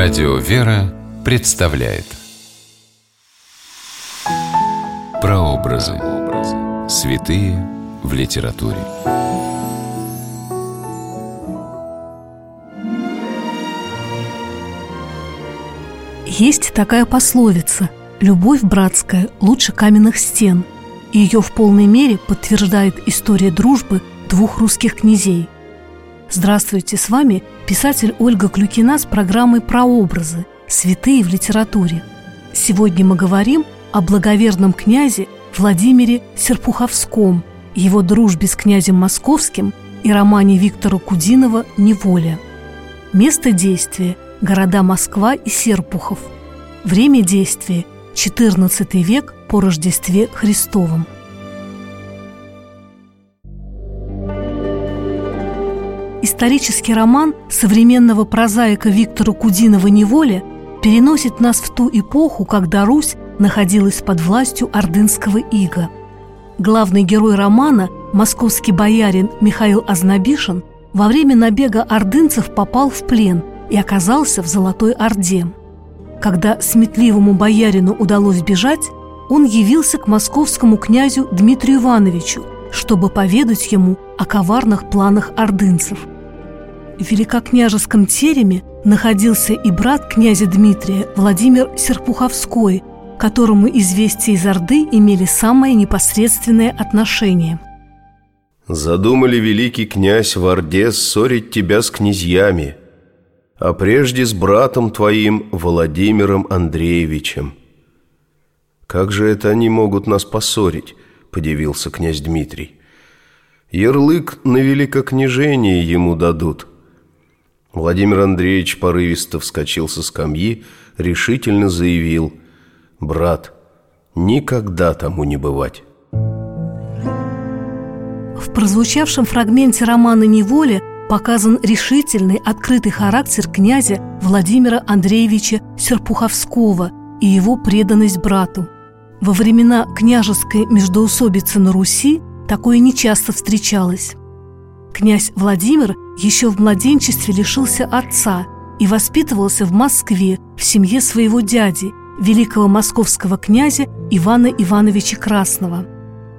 Радио «Вера» представляет Прообразы. Святые в литературе. Есть такая пословица «Любовь братская лучше каменных стен», ее в полной мере подтверждает история дружбы двух русских князей. Здравствуйте, с вами писатель Ольга Клюкина с программой «Прообразы. Святые в литературе». Сегодня мы говорим о благоверном князе Владимире Серпуховском, его дружбе с князем Московским и романе Виктора Кудинова «Неволя». Место действия – города Москва и Серпухов. Время действия – XIV век по Рождестве Христовом – Исторический роман современного прозаика Виктора Кудинова «Неволя» переносит нас в ту эпоху, когда Русь находилась под властью ордынского ига. Главный герой романа, московский боярин Михаил Азнабишин, во время набега ордынцев попал в плен и оказался в Золотой Орде. Когда сметливому боярину удалось бежать, он явился к московскому князю Дмитрию Ивановичу, чтобы поведать ему о коварных планах ордынцев. В великокняжеском тереме находился и брат князя Дмитрия Владимир Серпуховской, которому известия из Орды имели самое непосредственное отношение. «Задумали великий князь в Орде ссорить тебя с князьями, а прежде с братом твоим Владимиром Андреевичем». «Как же это они могут нас поссорить?» – подивился князь Дмитрий. Ярлык на великокняжение ему дадут. Владимир Андреевич порывисто вскочил со скамьи, решительно заявил «Брат, никогда тому не бывать». В прозвучавшем фрагменте романа «Неволя» показан решительный, открытый характер князя Владимира Андреевича Серпуховского и его преданность брату. Во времена княжеской междоусобицы на Руси Такое нечасто встречалось. Князь Владимир еще в младенчестве лишился отца и воспитывался в Москве в семье своего дяди, великого московского князя Ивана Ивановича Красного.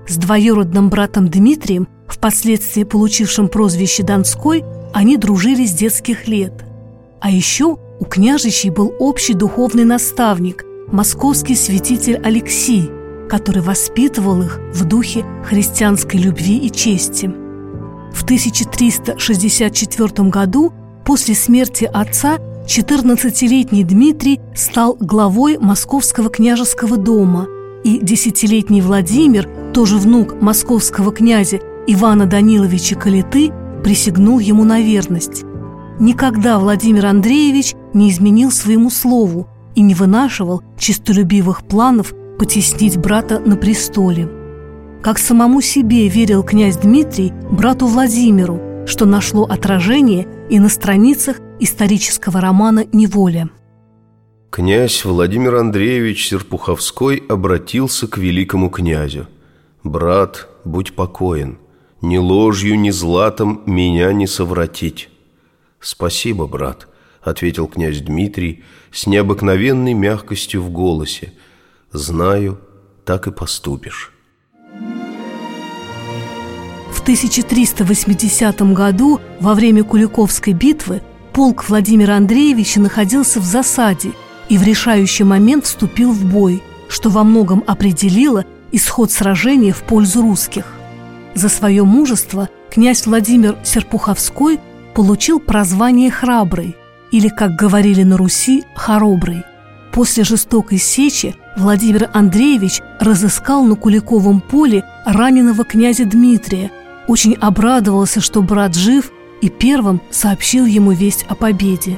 С двоюродным братом Дмитрием, впоследствии получившим прозвище Донской, они дружили с детских лет. А еще у княжичей был общий духовный наставник, московский святитель Алексий – который воспитывал их в духе христианской любви и чести. В 1364 году, после смерти отца, 14-летний Дмитрий стал главой Московского княжеского дома, и десятилетний Владимир, тоже внук московского князя Ивана Даниловича Калиты, присягнул ему на верность. Никогда Владимир Андреевич не изменил своему слову и не вынашивал честолюбивых планов потеснить брата на престоле. Как самому себе верил князь Дмитрий брату Владимиру, что нашло отражение и на страницах исторического романа «Неволя». Князь Владимир Андреевич Серпуховской обратился к великому князю. «Брат, будь покоен, ни ложью, ни златом меня не совратить». «Спасибо, брат», — ответил князь Дмитрий с необыкновенной мягкостью в голосе — Знаю, так и поступишь. В 1380 году, во время Куликовской битвы, полк Владимира Андреевича находился в засаде и в решающий момент вступил в бой, что во многом определило исход сражения в пользу русских. За свое мужество князь Владимир Серпуховской получил прозвание «храбрый» или, как говорили на Руси, «хоробрый». После жестокой сечи Владимир Андреевич разыскал на Куликовом поле раненого князя Дмитрия, очень обрадовался, что брат жив, и первым сообщил ему весть о победе.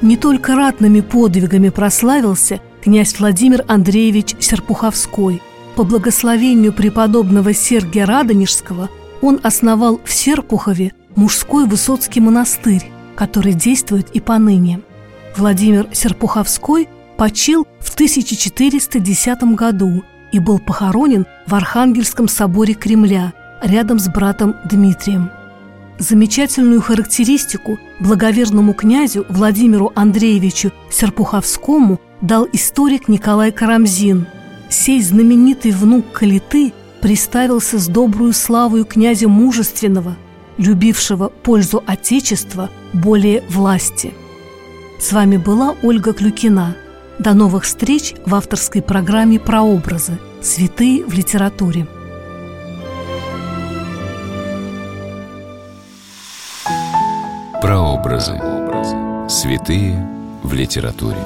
Не только ратными подвигами прославился князь Владимир Андреевич Серпуховской. По благословению преподобного Сергия Радонежского он основал в Серпухове мужской Высоцкий монастырь, который действует и поныне. Владимир Серпуховской – почил в 1410 году и был похоронен в Архангельском соборе Кремля рядом с братом Дмитрием. Замечательную характеристику благоверному князю Владимиру Андреевичу Серпуховскому дал историк Николай Карамзин. Сей знаменитый внук Калиты приставился с добрую славою князя мужественного, любившего пользу Отечества более власти. С вами была Ольга Клюкина. До новых встреч в авторской программе «Прообразы. Святые в литературе». Прообразы. Святые в литературе.